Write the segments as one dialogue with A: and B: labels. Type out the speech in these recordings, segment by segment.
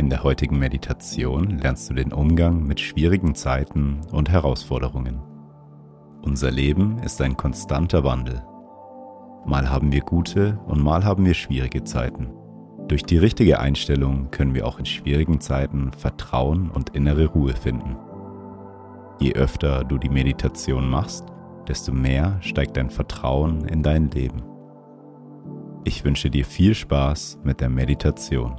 A: In der heutigen Meditation lernst du den Umgang mit schwierigen Zeiten und Herausforderungen. Unser Leben ist ein konstanter Wandel. Mal haben wir gute und mal haben wir schwierige Zeiten. Durch die richtige Einstellung können wir auch in schwierigen Zeiten Vertrauen und innere Ruhe finden. Je öfter du die Meditation machst, desto mehr steigt dein Vertrauen in dein Leben. Ich wünsche dir viel Spaß mit der Meditation.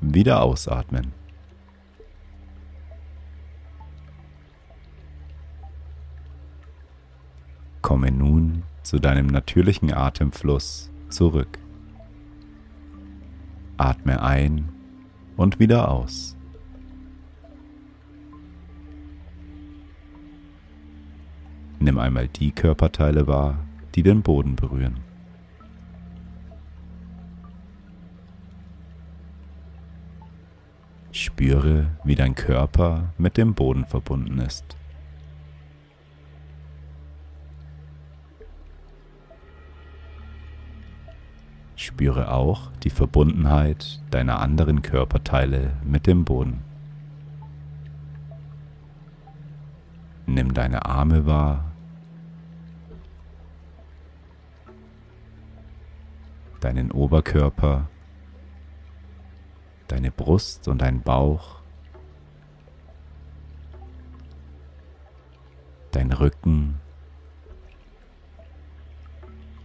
A: wieder ausatmen. Komme nun zu deinem natürlichen Atemfluss zurück. Atme ein und wieder aus. Nimm einmal die Körperteile wahr, die den Boden berühren. Spüre, wie dein Körper mit dem Boden verbunden ist. Spüre auch die Verbundenheit deiner anderen Körperteile mit dem Boden. Nimm deine Arme wahr, deinen Oberkörper deine Brust und dein Bauch, dein Rücken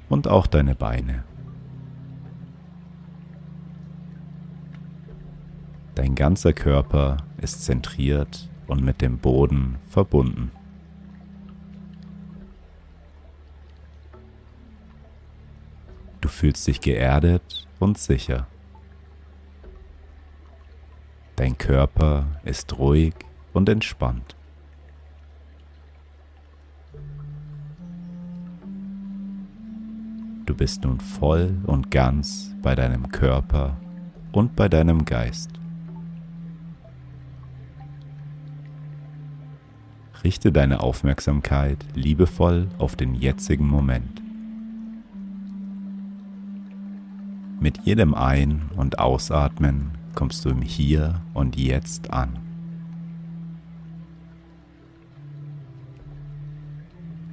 A: und auch deine Beine. Dein ganzer Körper ist zentriert und mit dem Boden verbunden. Du fühlst dich geerdet und sicher. Dein Körper ist ruhig und entspannt. Du bist nun voll und ganz bei deinem Körper und bei deinem Geist. Richte deine Aufmerksamkeit liebevoll auf den jetzigen Moment. Mit jedem Ein- und Ausatmen kommst du im Hier und Jetzt an.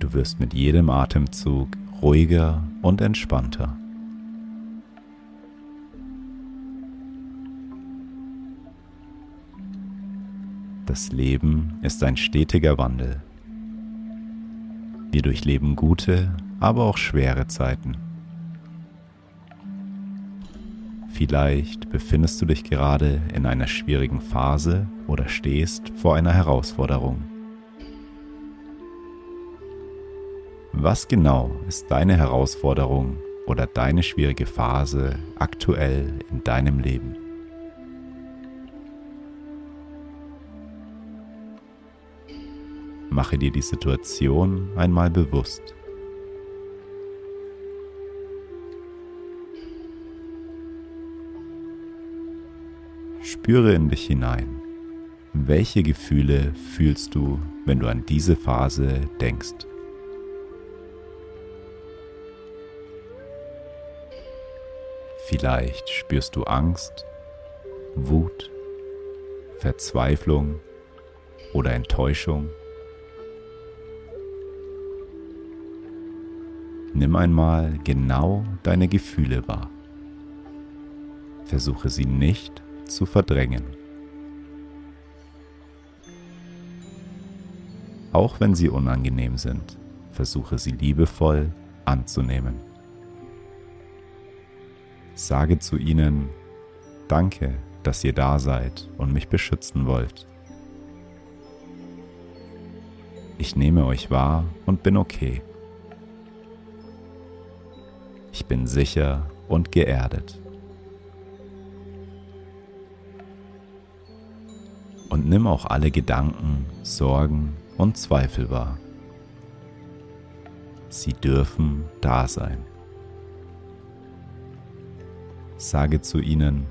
A: Du wirst mit jedem Atemzug ruhiger und entspannter. Das Leben ist ein stetiger Wandel. Wir durchleben gute, aber auch schwere Zeiten. Vielleicht befindest du dich gerade in einer schwierigen Phase oder stehst vor einer Herausforderung. Was genau ist deine Herausforderung oder deine schwierige Phase aktuell in deinem Leben? Mache dir die Situation einmal bewusst. Spüre in dich hinein. Welche Gefühle fühlst du, wenn du an diese Phase denkst? Vielleicht spürst du Angst, Wut, Verzweiflung oder Enttäuschung. Nimm einmal genau deine Gefühle wahr. Versuche sie nicht zu verdrängen. Auch wenn sie unangenehm sind, versuche sie liebevoll anzunehmen. Sage zu ihnen, danke, dass ihr da seid und mich beschützen wollt. Ich nehme euch wahr und bin okay. Ich bin sicher und geerdet. Und nimm auch alle Gedanken, Sorgen und Zweifel wahr. Sie dürfen da sein. Sage zu ihnen,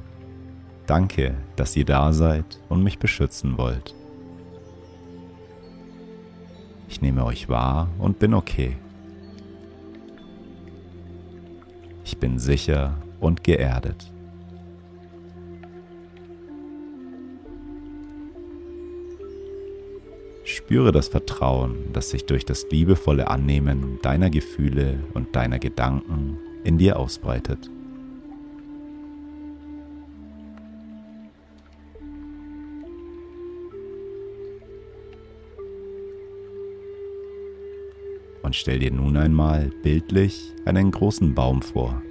A: danke, dass ihr da seid und mich beschützen wollt. Ich nehme euch wahr und bin okay. Ich bin sicher und geerdet. Spüre das Vertrauen, das sich durch das liebevolle Annehmen deiner Gefühle und deiner Gedanken in dir ausbreitet. Und stell dir nun einmal bildlich einen großen Baum vor.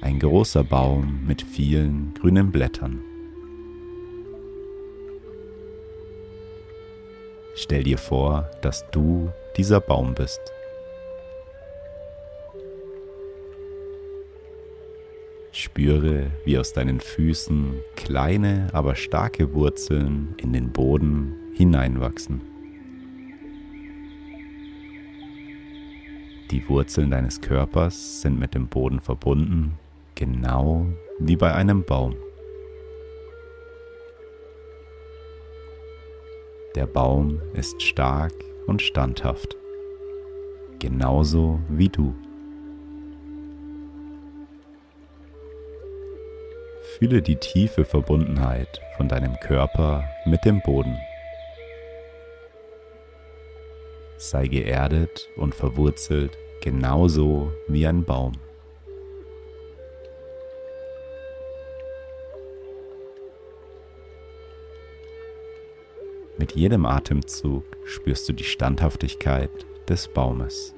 A: Ein großer Baum mit vielen grünen Blättern. Stell dir vor, dass du dieser Baum bist. Spüre, wie aus deinen Füßen kleine, aber starke Wurzeln in den Boden hineinwachsen. Die Wurzeln deines Körpers sind mit dem Boden verbunden, genau wie bei einem Baum. Der Baum ist stark und standhaft, genauso wie du. Fühle die tiefe Verbundenheit von deinem Körper mit dem Boden. Sei geerdet und verwurzelt genauso wie ein Baum. Mit jedem Atemzug spürst du die Standhaftigkeit des Baumes.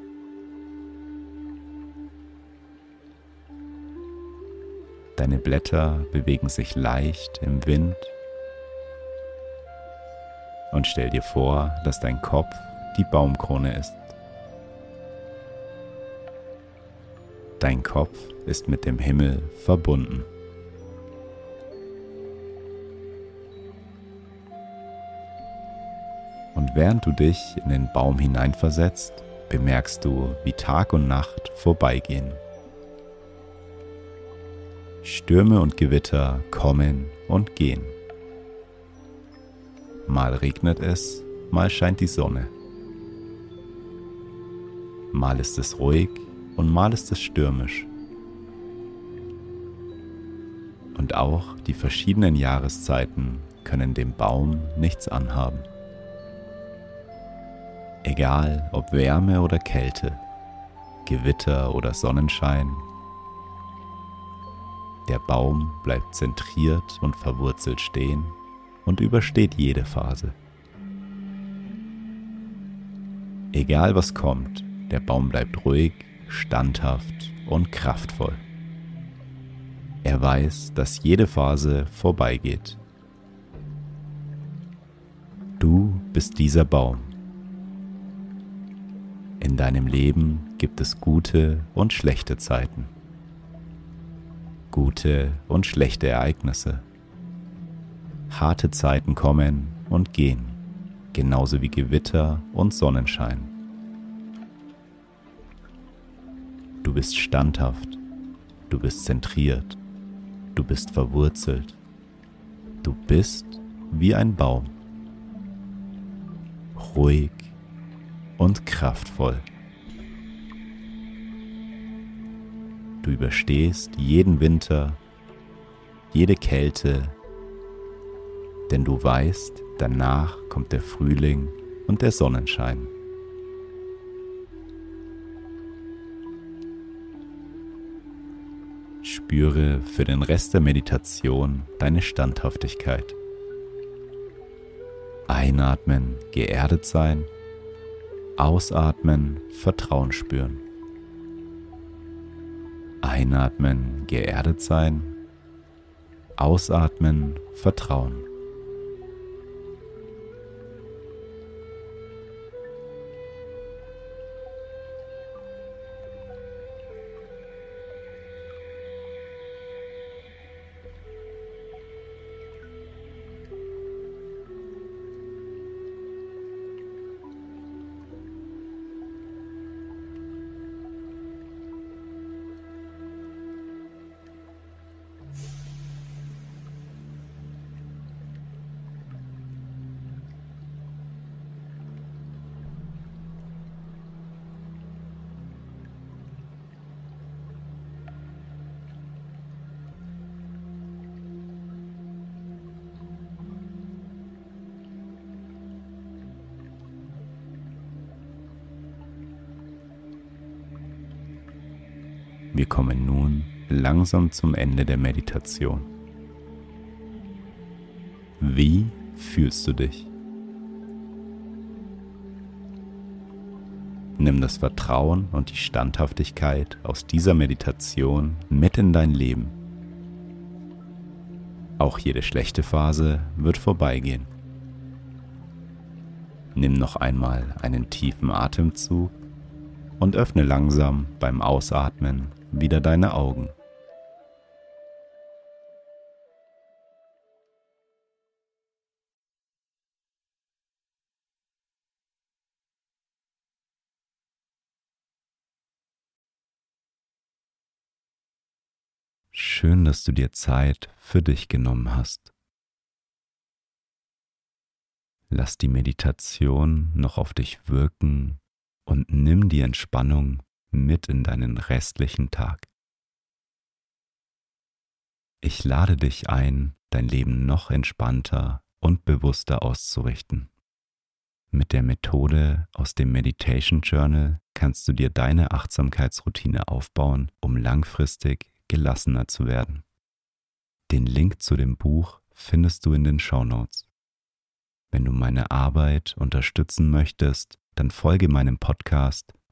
A: Deine Blätter bewegen sich leicht im Wind und stell dir vor, dass dein Kopf die Baumkrone ist. Dein Kopf ist mit dem Himmel verbunden. Während du dich in den Baum hineinversetzt, bemerkst du, wie Tag und Nacht vorbeigehen. Stürme und Gewitter kommen und gehen. Mal regnet es, mal scheint die Sonne. Mal ist es ruhig und mal ist es stürmisch. Und auch die verschiedenen Jahreszeiten können dem Baum nichts anhaben. Egal ob Wärme oder Kälte, Gewitter oder Sonnenschein, der Baum bleibt zentriert und verwurzelt stehen und übersteht jede Phase. Egal was kommt, der Baum bleibt ruhig, standhaft und kraftvoll. Er weiß, dass jede Phase vorbeigeht. Du bist dieser Baum In deinem Leben gibt es gute und schlechte Zeiten, gute und schlechte Ereignisse. Harte Zeiten kommen und gehen, genauso wie Gewitter und Sonnenschein. Du bist standhaft, du bist zentriert, du bist verwurzelt, du bist wie ein Baum, ruhig und kraftvoll. Du überstehst jeden Winter, jede Kälte, denn du weißt, danach kommt der Frühling und der Sonnenschein. Spüre für den Rest der Meditation deine Standhaftigkeit. Einatmen, geerdet sein. Ausatmen, Vertrauen spüren. Einatmen, geerdet sein. Ausatmen, Vertrauen. Wir kommen nun langsam zum Ende der Meditation. Wie fühlst du dich? Nimm das Vertrauen und die Standhaftigkeit aus dieser Meditation mit in dein Leben. Auch jede schlechte Phase wird vorbeigehen. Nimm noch einmal einen tiefen Atemzug und öffne langsam beim Ausatmen wieder deine Augen. Schön, dass du dir Zeit für dich genommen hast. Lass die Meditation noch auf dich wirken und nimm die Entspannung mit in deinen restlichen Tag. Ich lade dich ein, dein Leben noch entspannter und bewusster auszurichten. Mit der Methode aus dem Meditation Journal kannst du dir deine Achtsamkeitsroutine aufbauen, um langfristig gelassener zu werden. Den Link zu dem Buch findest du in den Show Notes. Wenn du meine Arbeit unterstützen möchtest, dann folge meinem Podcast